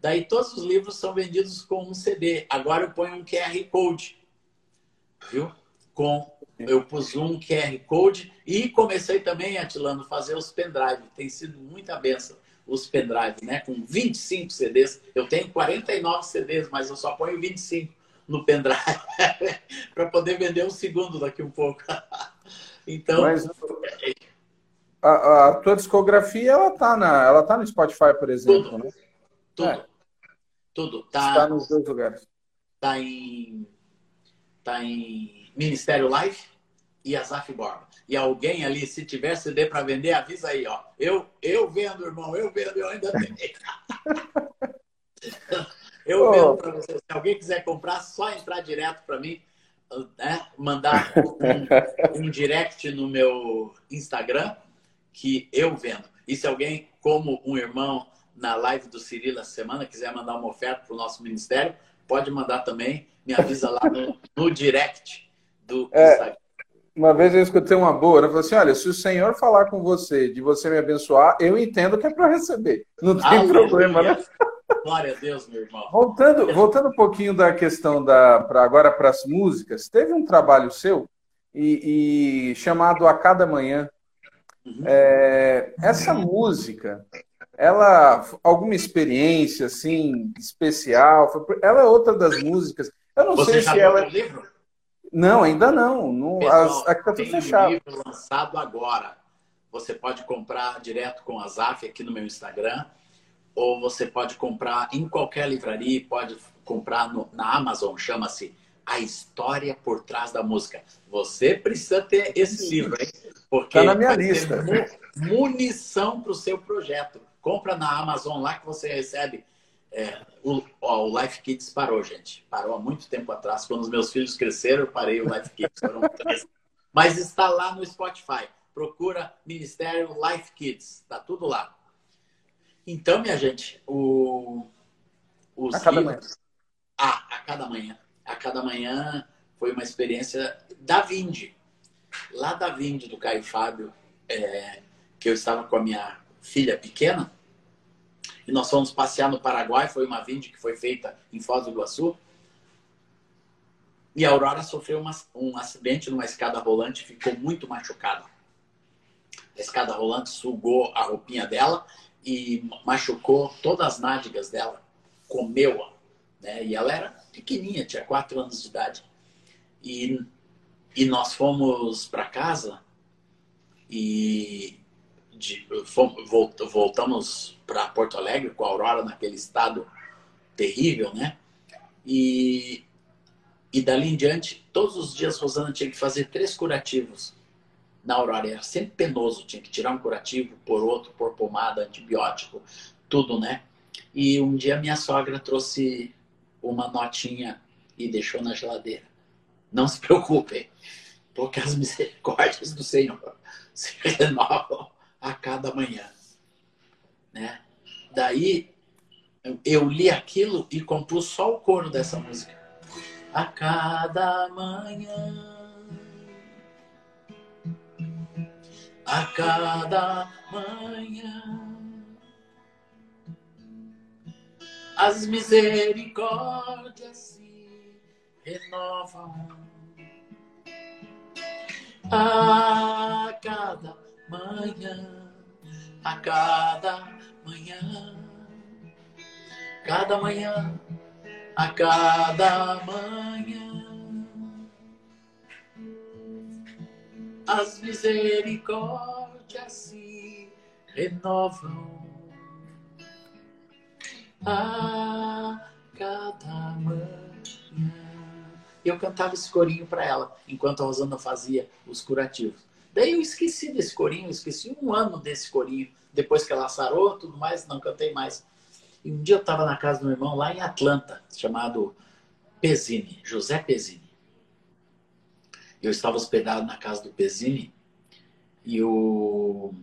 Daí todos os livros são vendidos com um CD. Agora eu ponho um QR Code. Viu? Com eu pus um QR Code e comecei também, Atilano, fazer os pendrive. Tem sido muita benção os pendrive, né? Com 25 CDs. Eu tenho 49 CDs, mas eu só ponho 25 no pendrive para poder vender um segundo daqui um pouco. então. Mas, a, a, tua discografia, ela tá, na, ela tá no Spotify, por exemplo, tudo, né? Tudo. É. Tudo. Tá, Está nos dois lugares. Tá em. Tá em Ministério Life e Azaf Borba. E alguém ali, se tiver CD para vender, avisa aí, ó. Eu, eu vendo, irmão, eu vendo, eu ainda tenho. eu oh. vendo para você. Se alguém quiser comprar, só entrar direto para mim, né? mandar um, um direct no meu Instagram, que eu vendo. E se alguém, como um irmão na live do Cirilo essa semana, quiser mandar uma oferta para o nosso ministério, pode mandar também. Me avisa lá no, no direct do é, Instagram. Uma vez eu escutei uma boa, né? Falei assim: olha, se o Senhor falar com você, de você me abençoar, eu entendo que é para receber. Não tem Aleluia. problema, né? Glória a Deus, meu irmão. Voltando, voltando um pouquinho da questão da pra, agora para as músicas, teve um trabalho seu e, e chamado A Cada Manhã. Uhum. É, essa música, ela alguma experiência assim especial? Ela é outra das músicas. Eu não Você sei se ela. O livro? Não, ainda não. não Pessoal, as, aqui tá tudo fechado. Um livro lançado agora. Você pode comprar direto com a Zaf aqui no meu Instagram, ou você pode comprar em qualquer livraria, pode comprar no, na Amazon, chama-se A História por Trás da Música. Você precisa ter esse livro, hein? Porque tá na minha lista. munição para o seu projeto. Compra na Amazon lá que você recebe é, o, ó, o Life Kids parou, gente. Parou há muito tempo atrás. Quando os meus filhos cresceram, eu parei o Life Kids. Mas está lá no Spotify. Procura Ministério Life Kids. Está tudo lá. Então, minha gente, o, os a cada livros... manhã. Ah, a cada manhã. A cada manhã foi uma experiência da Vinde. Lá da Vinde, do Caio Fábio, é, que eu estava com a minha filha pequena, e nós fomos passear no Paraguai, foi uma vinde que foi feita em Foz do Iguaçu. E a Aurora sofreu uma, um acidente numa escada rolante, ficou muito machucada. A escada rolante sugou a roupinha dela e machucou todas as nádegas dela, comeu-a. Né? E ela era pequenininha, tinha quatro anos de idade. E, e nós fomos para casa e de, voltamos para Porto Alegre com a Aurora naquele estado terrível, né? E, e dali em diante, todos os dias Rosana tinha que fazer três curativos na Aurora. Era sempre penoso, tinha que tirar um curativo, por outro, por pomada, antibiótico, tudo, né? E um dia minha sogra trouxe uma notinha e deixou na geladeira. Não se preocupem, porque as misericórdias do Senhor se renovam a cada manhã. Né? Daí eu li aquilo e compus só o coro dessa música. A cada manhã, a cada manhã, as misericórdias se renovam a cada manhã, a cada manhã, cada manhã, a cada manhã. As misericórdias se renovam a cada manhã. Eu cantava esse corinho para ela, enquanto a Rosana fazia os curativos. Daí eu esqueci desse corinho, esqueci um ano desse corinho. Depois que ela sarou, tudo mais, não cantei mais. E um dia eu estava na casa do meu irmão lá em Atlanta, chamado Pesini, José Pesini. Eu estava hospedado na casa do Pesini e eu,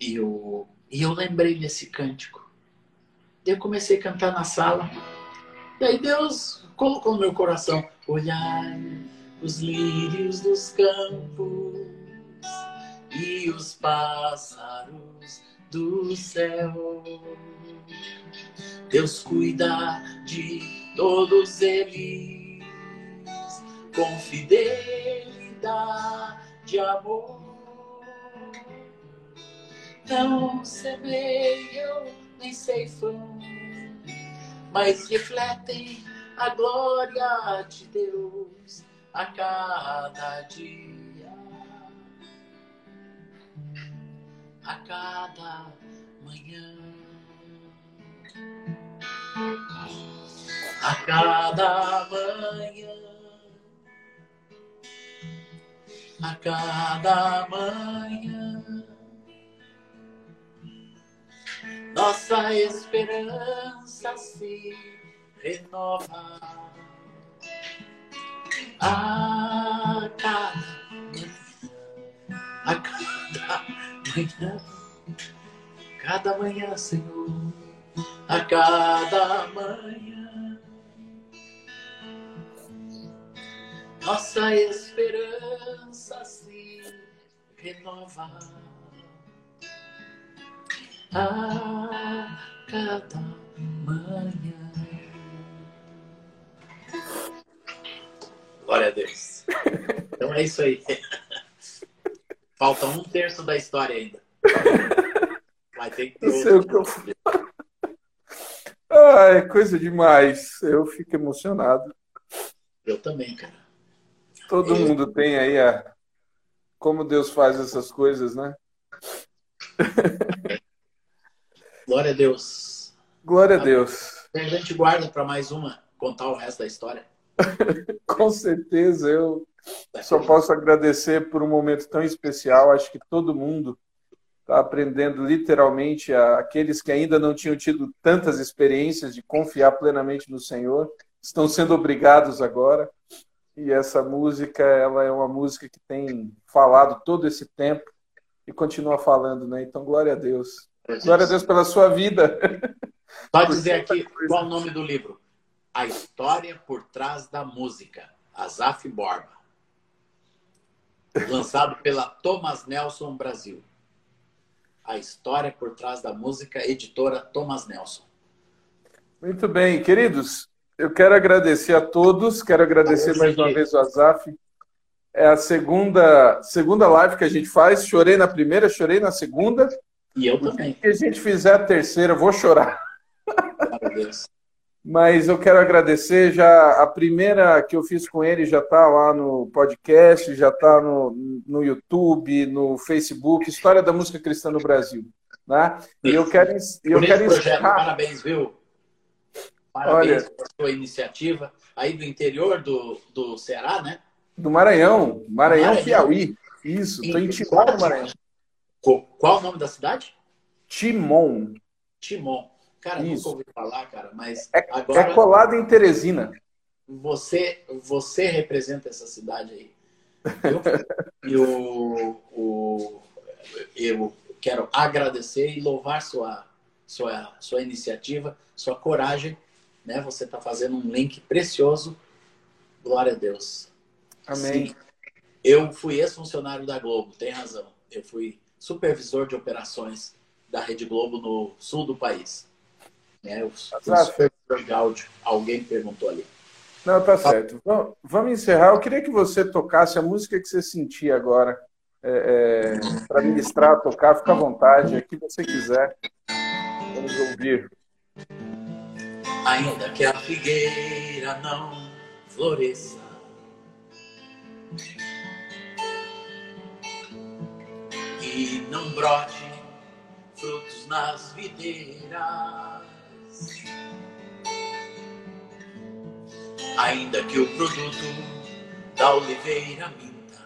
e eu, e eu lembrei desse cântico. Daí eu comecei a cantar na sala. Daí Deus colocou no meu coração: olhar os lírios dos campos e os pássaros do céu. Deus cuida de todos eles com fidelidade, amor. Não semeiam nem ceifam, mas refletem a glória de Deus a cada dia, a cada manhã, a cada manhã, a cada manhã. Nossa esperança se renova a cada a cada manhã, cada manhã, Senhor, a cada manhã, nossa esperança se renova a cada manhã. Glória a Deus. Então é isso aí. Falta um terço da história ainda. Vai ter que ter outro. Ai, coisa demais. Eu fico emocionado. Eu também, cara. Todo é. mundo tem aí a como Deus faz essas coisas, né? Glória a Deus. Glória a Deus. A gente guarda para mais uma contar o resto da história. Com certeza, eu só posso agradecer por um momento tão especial. Acho que todo mundo está aprendendo literalmente, aqueles que ainda não tinham tido tantas experiências de confiar plenamente no Senhor, estão sendo obrigados agora. E essa música, ela é uma música que tem falado todo esse tempo e continua falando, né? Então, glória a Deus. Glória a Deus pela sua vida. Pode dizer aqui qual o nome do livro. A História por Trás da Música, Azaf Borba. Lançado pela Thomas Nelson Brasil. A História por Trás da Música, editora Thomas Nelson. Muito bem, queridos. Eu quero agradecer a todos, quero agradecer mais uma vez o Azaf. É a segunda, segunda live que a gente faz. Chorei na primeira, chorei na segunda. E eu também. Se a gente fizer a terceira, vou chorar. Meu Deus. Mas eu quero agradecer já a primeira que eu fiz com ele já está lá no podcast, já está no, no YouTube, no Facebook, História da Música Cristã no Brasil, né? E eu quero eu quero encerrar... parabéns, viu? Parabéns Olha, por sua iniciativa aí do interior do, do Ceará, né? Do Maranhão, Maranhão, Maranhão. Piauí. Isso, estou em Timon, Maranhão. Qual o nome da cidade? Timon. Timon. Cara, Isso. nunca ouvi falar, cara, mas é, agora... É colado em Teresina. Você, você representa essa cidade aí. Eu, eu, eu, eu quero agradecer e louvar sua, sua, sua iniciativa, sua coragem. Né? Você está fazendo um link precioso. Glória a Deus. Amém. Sim, eu fui ex-funcionário da Globo, tem razão. Eu fui supervisor de operações da Rede Globo no sul do país. Né? Os de áudio. Alguém perguntou ali. Não, tá certo. vamos encerrar. Eu queria que você tocasse a música que você sentia agora. É, é, para ministrar, tocar, fica à vontade, o que você quiser. Vamos ouvir. Ainda que a figueira não floresça, e não brote frutos nas videiras, ainda que o produto da oliveira minta,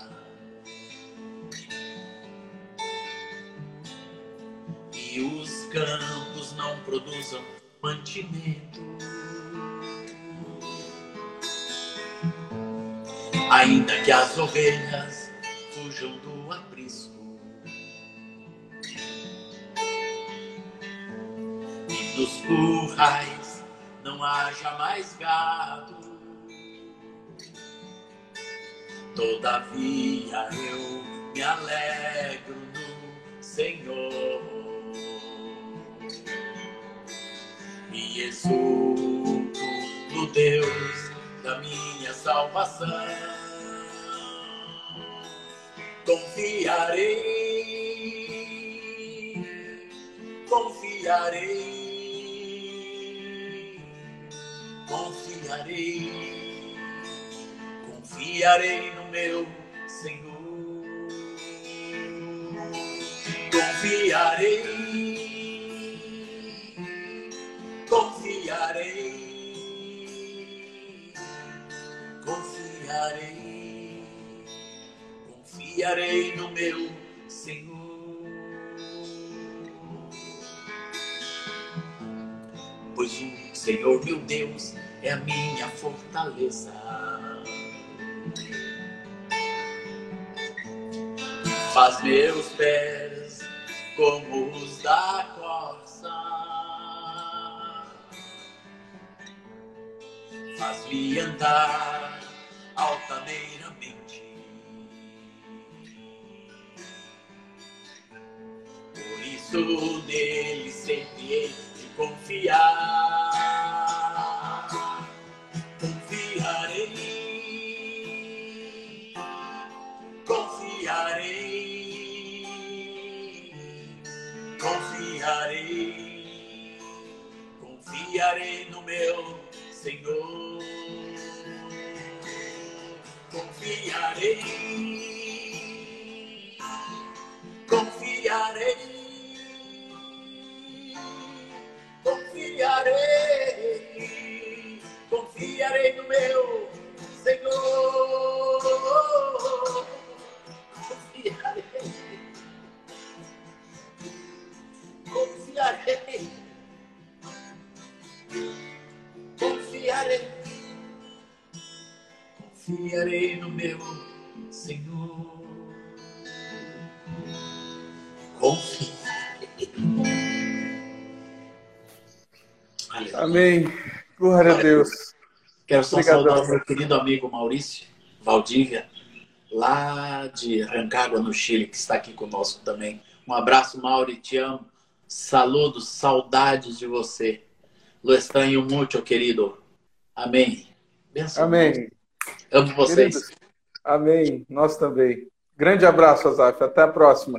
e os campos não produzam mantimento. Ainda que as ovelhas fujam do aprisco dos currais não haja mais gado, todavia eu me alegro no Senhor. e exulto no Deus da minha salvação. Confiarei, confiarei, confiarei, confiarei no meu Senhor. Confiarei confiarei, confiarei, confiarei no meu Senhor. Pois o Senhor meu Deus é a minha fortaleza. Faz meus pés como os da faz-me andar altaneiramente. Por isso nele sempre hei de confiar. Meu Senhor. Confiarei, confiarei, confiarei confiarei no meu Senhor. Confiarei. Amém. Glória a Deus. Quero só Obrigadão. saudar o meu querido amigo Maurício Valdívia, lá de Rancagua, no Chile, que está aqui conosco também. Um abraço, Mauri, te amo. Saludos, saudades de você. Lo estranho muito, querido. Amém. Benção. Amém. Amo vocês. Queridos, amém. Nós também. Grande abraço, Azaf. Até a próxima.